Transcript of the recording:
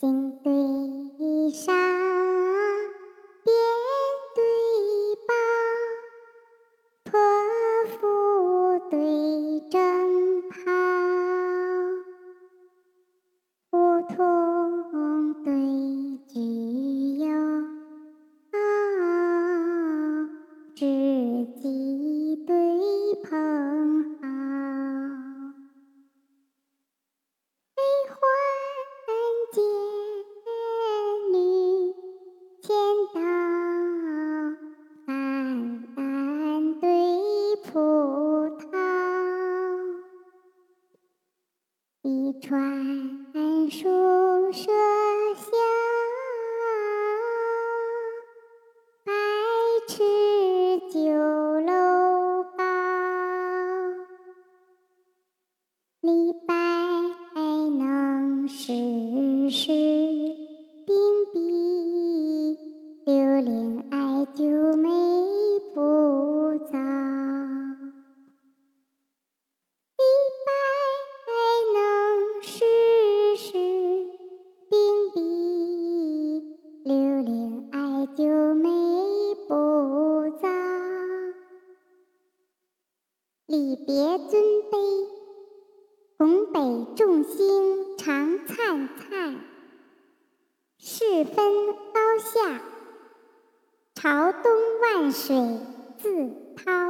心对沙，一船书舍下，百尺酒楼高。李白礼别尊卑，拱北众星常灿灿；世分高下，朝东万水自滔。